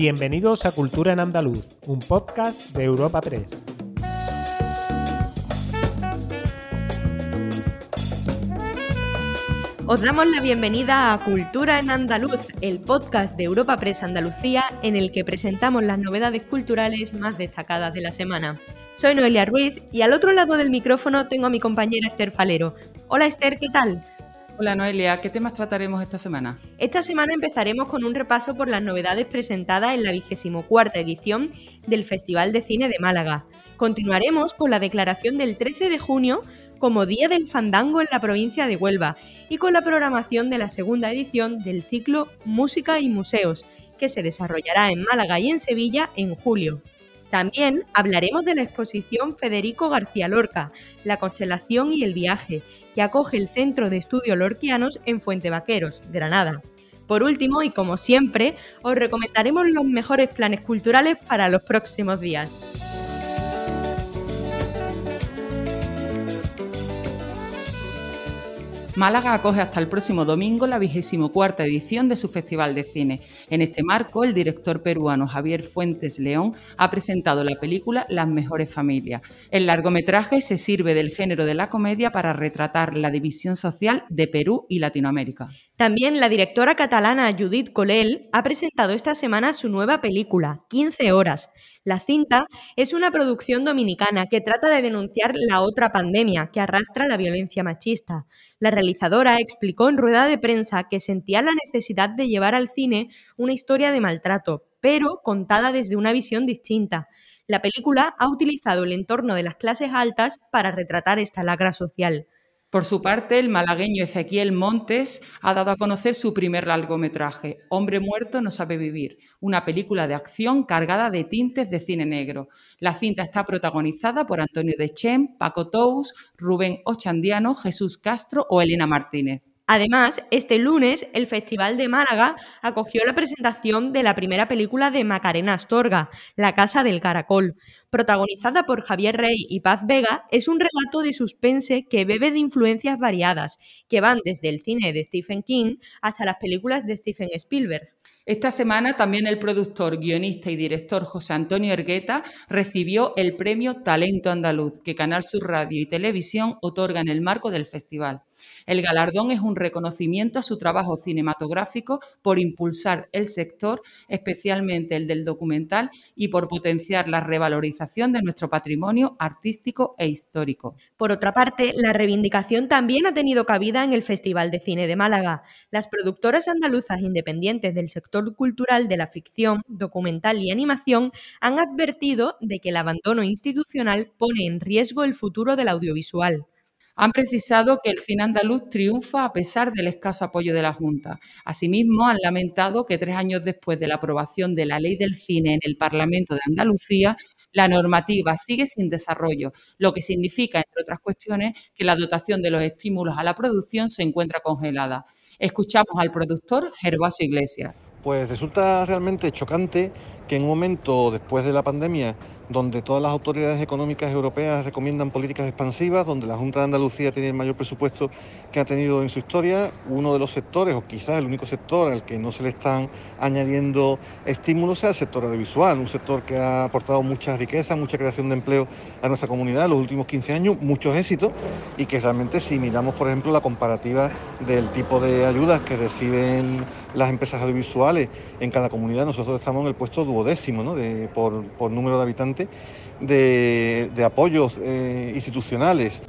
Bienvenidos a Cultura en Andaluz, un podcast de Europa Press. Os damos la bienvenida a Cultura en Andaluz, el podcast de Europa Press Andalucía en el que presentamos las novedades culturales más destacadas de la semana. Soy Noelia Ruiz y al otro lado del micrófono tengo a mi compañera Esther Falero. Hola Esther, ¿qué tal? Hola Noelia, ¿qué temas trataremos esta semana? Esta semana empezaremos con un repaso por las novedades presentadas en la vigésimo cuarta edición del Festival de Cine de Málaga. Continuaremos con la declaración del 13 de junio como Día del Fandango en la provincia de Huelva y con la programación de la segunda edición del ciclo Música y Museos, que se desarrollará en Málaga y en Sevilla en julio. También hablaremos de la exposición Federico García Lorca, La constelación y el viaje, acoge el Centro de Estudios Lorquianos en Fuente Vaqueros, Granada. Por último, y como siempre, os recomendaremos los mejores planes culturales para los próximos días. Málaga acoge hasta el próximo domingo la vigésimo cuarta edición de su Festival de Cine. En este marco, el director peruano Javier Fuentes León ha presentado la película Las mejores familias. El largometraje se sirve del género de la comedia para retratar la división social de Perú y Latinoamérica. También la directora catalana Judith Colel ha presentado esta semana su nueva película, 15 horas. La cinta es una producción dominicana que trata de denunciar la otra pandemia que arrastra la violencia machista. La realizadora explicó en rueda de prensa que sentía la necesidad de llevar al cine una historia de maltrato, pero contada desde una visión distinta. La película ha utilizado el entorno de las clases altas para retratar esta lacra social. Por su parte, el malagueño Ezequiel Montes ha dado a conocer su primer largometraje, Hombre muerto no sabe vivir, una película de acción cargada de tintes de cine negro. La cinta está protagonizada por Antonio Dechen, Paco Tous, Rubén Ochandiano, Jesús Castro o Elena Martínez. Además, este lunes el Festival de Málaga acogió la presentación de la primera película de Macarena Astorga, La Casa del Caracol. Protagonizada por Javier Rey y Paz Vega, es un relato de suspense que bebe de influencias variadas, que van desde el cine de Stephen King hasta las películas de Stephen Spielberg. Esta semana también el productor, guionista y director José Antonio Ergueta recibió el premio Talento Andaluz que Canal Sur Radio y Televisión otorga en el marco del festival. El galardón es un reconocimiento a su trabajo cinematográfico por impulsar el sector, especialmente el del documental, y por potenciar la revalorización de nuestro patrimonio artístico e histórico. Por otra parte, la reivindicación también ha tenido cabida en el Festival de Cine de Málaga. Las productoras andaluzas independientes del sector cultural de la ficción, documental y animación han advertido de que el abandono institucional pone en riesgo el futuro del audiovisual han precisado que el cine andaluz triunfa a pesar del escaso apoyo de la Junta. Asimismo, han lamentado que tres años después de la aprobación de la ley del cine en el Parlamento de Andalucía, la normativa sigue sin desarrollo, lo que significa, entre otras cuestiones, que la dotación de los estímulos a la producción se encuentra congelada. Escuchamos al productor Gervasio Iglesias. Pues resulta realmente chocante que en un momento después de la pandemia donde todas las autoridades económicas europeas recomiendan políticas expansivas, donde la Junta de Andalucía tiene el mayor presupuesto que ha tenido en su historia, uno de los sectores, o quizás el único sector al que no se le están añadiendo estímulos, sea el sector audiovisual, un sector que ha aportado mucha riqueza, mucha creación de empleo a nuestra comunidad en los últimos 15 años, muchos éxitos, y que realmente si miramos, por ejemplo, la comparativa del tipo de ayudas que reciben las empresas audiovisuales en cada comunidad, nosotros estamos en el puesto duodécimo ¿no? de, por, por número de habitantes de, apoyos eh, institucionales.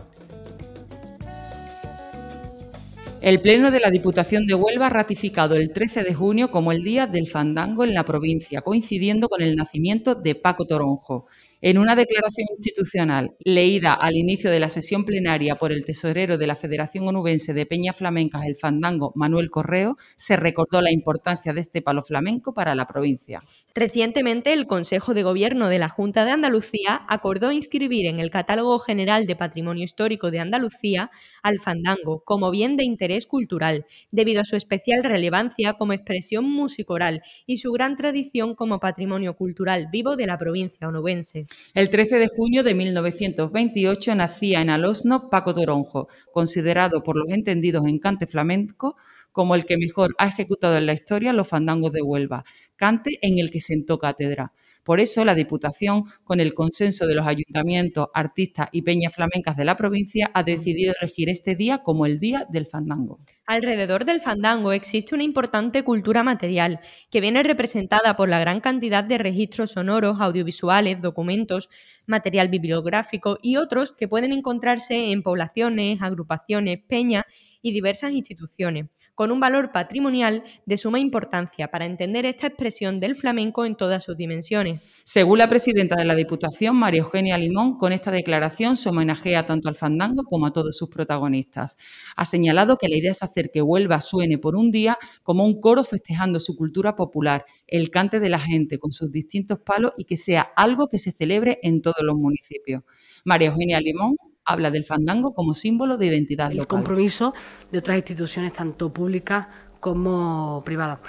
El Pleno de la Diputación de Huelva ha ratificado el 13 de junio como el Día del Fandango en la provincia, coincidiendo con el nacimiento de Paco Toronjo. En una declaración institucional leída al inicio de la sesión plenaria por el tesorero de la Federación Onubense de Peña Flamencas, el Fandango, Manuel Correo, se recordó la importancia de este palo flamenco para la provincia. Recientemente, el Consejo de Gobierno de la Junta de Andalucía acordó inscribir en el Catálogo General de Patrimonio Histórico de Andalucía al fandango como bien de interés cultural, debido a su especial relevancia como expresión musicoral y su gran tradición como patrimonio cultural vivo de la provincia onubense. El 13 de junio de 1928 nacía en Alosno Paco Toronjo, considerado por los entendidos en cante flamenco como el que mejor ha ejecutado en la historia los fandangos de Huelva, cante en el que sentó cátedra. Por eso, la Diputación, con el consenso de los ayuntamientos, artistas y peñas flamencas de la provincia, ha decidido elegir este día como el Día del Fandango. Alrededor del fandango existe una importante cultura material que viene representada por la gran cantidad de registros sonoros, audiovisuales, documentos, material bibliográfico y otros que pueden encontrarse en poblaciones, agrupaciones, peñas y diversas instituciones con un valor patrimonial de suma importancia para entender esta expresión del flamenco en todas sus dimensiones. Según la presidenta de la Diputación, María Eugenia Limón, con esta declaración se homenajea tanto al fandango como a todos sus protagonistas. Ha señalado que la idea es hacer que Huelva suene por un día como un coro festejando su cultura popular, el cante de la gente con sus distintos palos y que sea algo que se celebre en todos los municipios. María Eugenia Limón habla del fandango como símbolo de identidad el compromiso de otras instituciones, tanto públicas como privadas.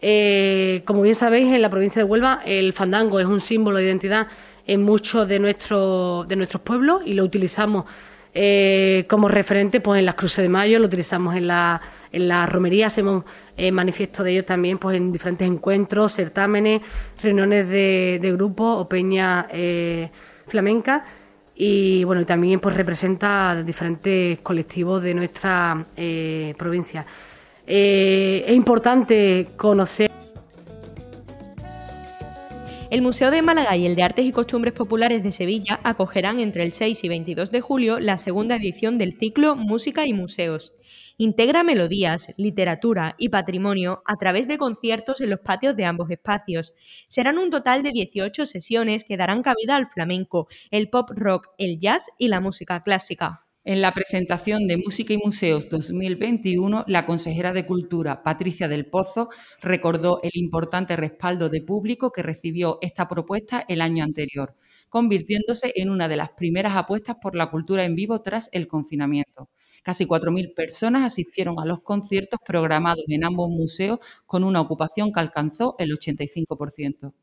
Eh, como bien sabéis, en la provincia de Huelva el fandango es un símbolo de identidad en muchos de, nuestros de nuestros pueblos y lo utilizamos eh, como referente pues, en las cruces de mayo, lo utilizamos en la, en las romerías, hacemos eh, manifiesto de ello también pues, en diferentes encuentros, certámenes, reuniones de, de grupo o peña flamenca y bueno, también pues representa diferentes colectivos de nuestra eh, provincia. Eh, es importante conocer. El Museo de Málaga y el de Artes y Costumbres Populares de Sevilla acogerán entre el 6 y 22 de julio la segunda edición del ciclo Música y Museos. Integra melodías, literatura y patrimonio a través de conciertos en los patios de ambos espacios. Serán un total de 18 sesiones que darán cabida al flamenco, el pop rock, el jazz y la música clásica. En la presentación de Música y Museos 2021, la consejera de Cultura, Patricia del Pozo, recordó el importante respaldo de público que recibió esta propuesta el año anterior, convirtiéndose en una de las primeras apuestas por la cultura en vivo tras el confinamiento. Casi 4.000 personas asistieron a los conciertos programados en ambos museos con una ocupación que alcanzó el 85%.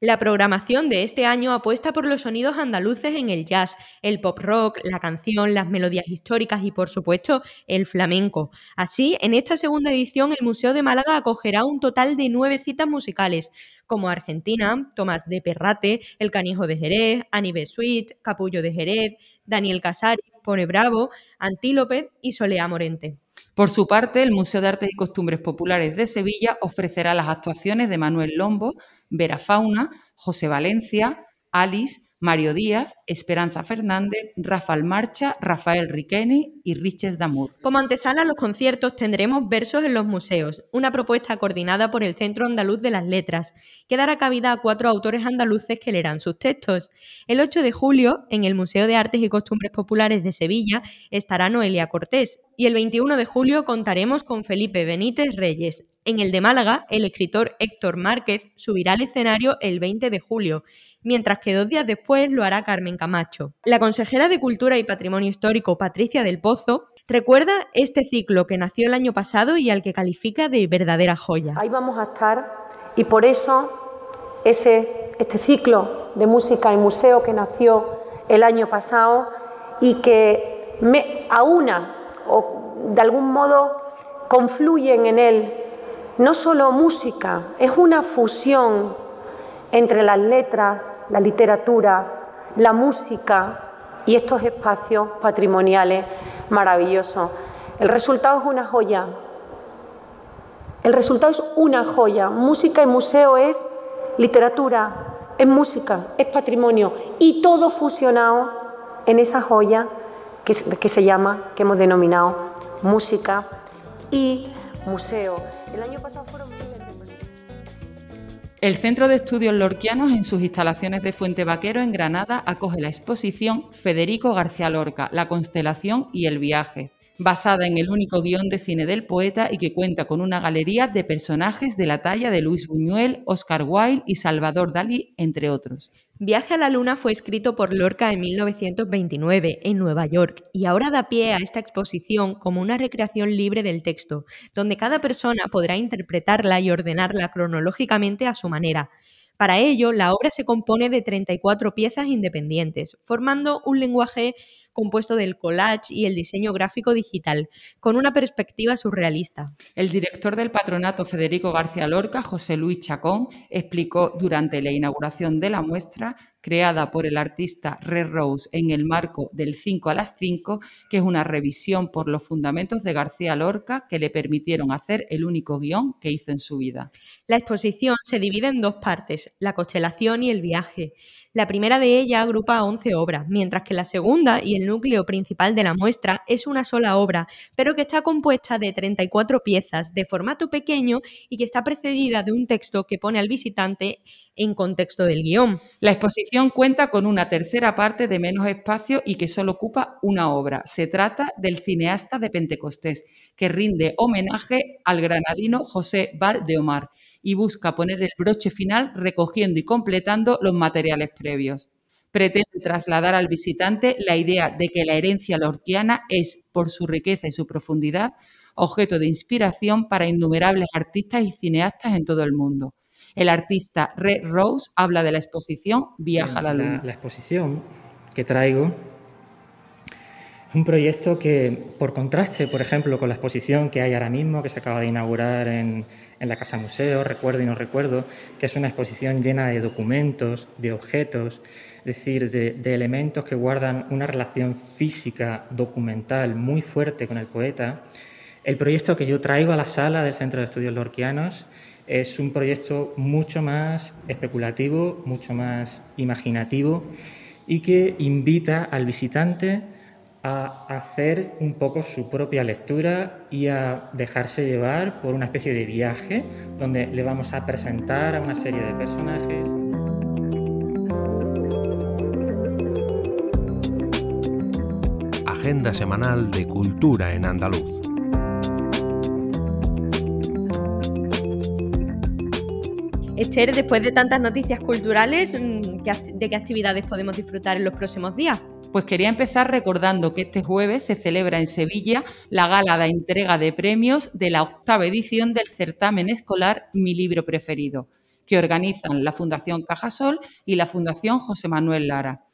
La programación de este año apuesta por los sonidos andaluces en el jazz, el pop rock, la canción, las melodías históricas y, por supuesto, el flamenco. Así, en esta segunda edición, el Museo de Málaga acogerá un total de nueve citas musicales, como Argentina, Tomás de Perrate, El Canijo de Jerez, Aníbal Suite, Capullo de Jerez, Daniel Casari, Pone Bravo, Antílope y Solea Morente. Por su parte, el Museo de Artes y Costumbres Populares de Sevilla ofrecerá las actuaciones de Manuel Lombo, Vera Fauna, José Valencia, Alice, Mario Díaz, Esperanza Fernández, Rafael Marcha, Rafael Riqueni y Riches Damur. Como antesala a los conciertos tendremos Versos en los Museos, una propuesta coordinada por el Centro Andaluz de las Letras, que dará cabida a cuatro autores andaluces que leerán sus textos. El 8 de julio, en el Museo de Artes y Costumbres Populares de Sevilla, estará Noelia Cortés, y el 21 de julio contaremos con Felipe Benítez Reyes, en el de Málaga, el escritor Héctor Márquez subirá al escenario el 20 de julio, mientras que dos días después lo hará Carmen Camacho. La consejera de Cultura y Patrimonio Histórico, Patricia del Pozo, recuerda este ciclo que nació el año pasado y al que califica de verdadera joya. Ahí vamos a estar y por eso ese, este ciclo de música y museo que nació el año pasado y que me aúna o de algún modo confluyen en él no solo música, es una fusión entre las letras, la literatura, la música y estos espacios patrimoniales maravillosos. El resultado es una joya. El resultado es una joya. Música y museo es literatura, es música, es patrimonio y todo fusionado en esa joya que, que se llama, que hemos denominado música y museo. El año pasado fueron El Centro de Estudios Lorquianos, en sus instalaciones de Fuente Vaquero, en Granada, acoge la exposición Federico García Lorca, La constelación y el viaje, basada en el único guion de cine del poeta y que cuenta con una galería de personajes de la talla de Luis Buñuel, Oscar Wilde y Salvador Dalí, entre otros. Viaje a la Luna fue escrito por Lorca en 1929 en Nueva York y ahora da pie a esta exposición como una recreación libre del texto, donde cada persona podrá interpretarla y ordenarla cronológicamente a su manera. Para ello, la obra se compone de 34 piezas independientes, formando un lenguaje compuesto del collage y el diseño gráfico digital, con una perspectiva surrealista. El director del patronato Federico García Lorca, José Luis Chacón, explicó durante la inauguración de la muestra creada por el artista Red Rose en el marco del 5 a las 5, que es una revisión por los fundamentos de García Lorca que le permitieron hacer el único guion que hizo en su vida. La exposición se divide en dos partes, la constelación y el viaje. La primera de ellas agrupa 11 obras, mientras que la segunda y el núcleo principal de la muestra es una sola obra, pero que está compuesta de 34 piezas de formato pequeño y que está precedida de un texto que pone al visitante en contexto del guion. La exposición cuenta con una tercera parte de menos espacio y que solo ocupa una obra. Se trata del cineasta de Pentecostés, que rinde homenaje al granadino José Valdeomar y busca poner el broche final recogiendo y completando los materiales previos. Pretende trasladar al visitante la idea de que la herencia lorquiana es, por su riqueza y su profundidad, objeto de inspiración para innumerables artistas y cineastas en todo el mundo. El artista Red Rose habla de la exposición Viaja a la Luna. La, exposición que traigo es un proyecto que, por contraste, por ejemplo, con la exposición que hay ahora mismo, que se acaba de inaugurar en, la Casa Museo, recuerdo y no recuerdo, que es una exposición llena de documentos, de objetos, es decir, de, de elementos que guardan una relación física, documental muy fuerte con el poeta. El proyecto que yo traigo a la sala del Centro de Estudios Lorquianos es un proyecto mucho más especulativo, mucho más imaginativo y que invita al visitante a hacer un poco su propia lectura y a dejarse llevar por una especie de viaje donde le vamos a presentar a una serie de personajes. Agenda semanal de cultura en andaluz. Esther, después de tantas noticias culturales, mm, ¿de qué actividades podemos disfrutar en los próximos días? Pues quería empezar recordando que este jueves se celebra en Sevilla la gala de entrega de premios de la octava edición del certamen escolar Mi libro preferido, que organizan la Fundación Cajasol y la Fundación José Manuel Lara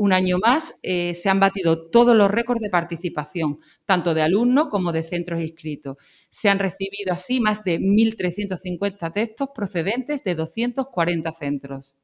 un año más eh, se han batido todos los récords de participación, tanto de alumnos como de centros inscritos. Se han recibido así más de 1.350 textos procedentes de 240 centros.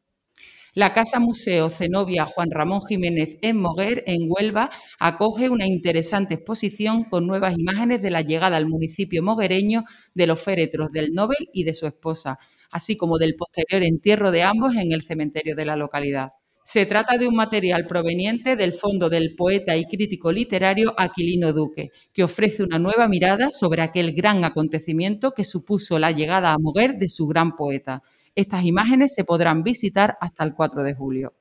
La Casa Museo Zenobia Juan Ramón Jiménez en Moguer, en Huelva, acoge una interesante exposición con nuevas imágenes de la llegada al municipio moguereño de los féretros del Nobel y de su esposa, así como del posterior entierro de ambos en el cementerio de la localidad. Se trata de un material proveniente del fondo del poeta y crítico literario Aquilino Duque, que ofrece una nueva mirada sobre aquel gran acontecimiento que supuso la llegada a Moguer de su gran poeta. Estas imágenes se podrán visitar hasta el 4 de julio.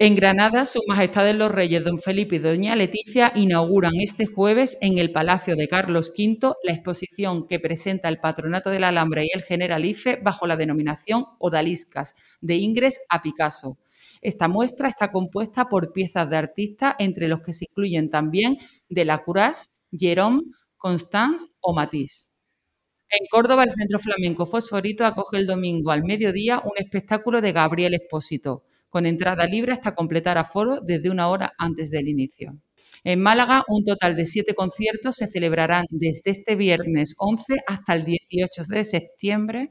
En Granada, Su Majestad los Reyes Don Felipe y Doña Leticia inauguran este jueves en el Palacio de Carlos V la exposición que presenta el Patronato de la Alhambra y el Generalife bajo la denominación Odaliscas, de Ingres a Picasso. Esta muestra está compuesta por piezas de artistas, entre los que se incluyen también Delacroix, Jérôme, Constance o Matisse. En Córdoba, el Centro Flamenco Fosforito acoge el domingo al mediodía un espectáculo de Gabriel Espósito, con entrada libre hasta completar aforo desde una hora antes del inicio. En Málaga, un total de siete conciertos se celebrarán desde este viernes 11 hasta el 18 de septiembre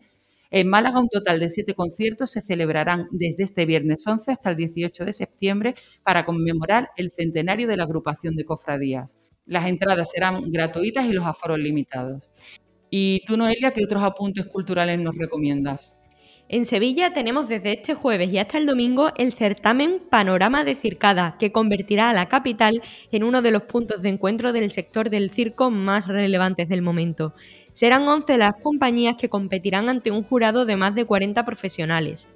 en Málaga, un total de siete conciertos se celebrarán desde este viernes 11 hasta el 18 de septiembre para conmemorar el centenario de la agrupación de cofradías. Las entradas serán gratuitas y los aforos limitados. ¿Y tú, Noelia, qué otros apuntes culturales nos recomiendas? En Sevilla tenemos desde este jueves y hasta el domingo el certamen Panorama de Circada, que convertirá a la capital en uno de los puntos de encuentro del sector del circo más relevantes del momento. Serán 11 las compañías que competirán ante un jurado de más de 40 profesionales.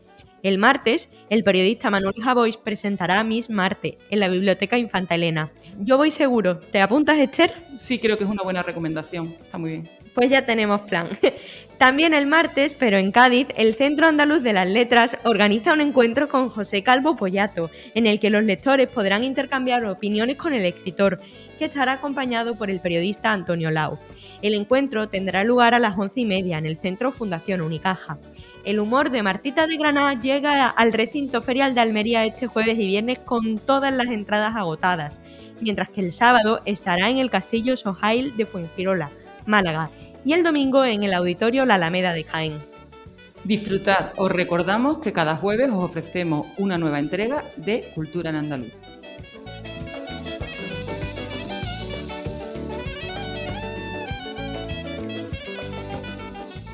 El martes, el periodista Manuel Javois presentará a Miss Marte en la Biblioteca Infanta Elena. Yo voy seguro. ¿Te apuntas, Esther? Sí, creo que es una buena recomendación. Está muy bien. Pues ya tenemos plan. También el martes, pero en Cádiz, el Centro Andaluz de las Letras organiza un encuentro con José Calvo Pollato, en el que los lectores podrán intercambiar opiniones con el escritor, que estará acompañado por el periodista Antonio Lau. El encuentro tendrá lugar a las once y media en el Centro Fundación Unicaja. El humor de Martita de Granada llega al recinto ferial de Almería este jueves y viernes con todas las entradas agotadas, mientras que el sábado estará en el Castillo Sohail de Fuengirola, Málaga, y el domingo en el Auditorio La Alameda de Jaén. Disfrutad, os recordamos que cada jueves os ofrecemos una nueva entrega de Cultura en Andaluz.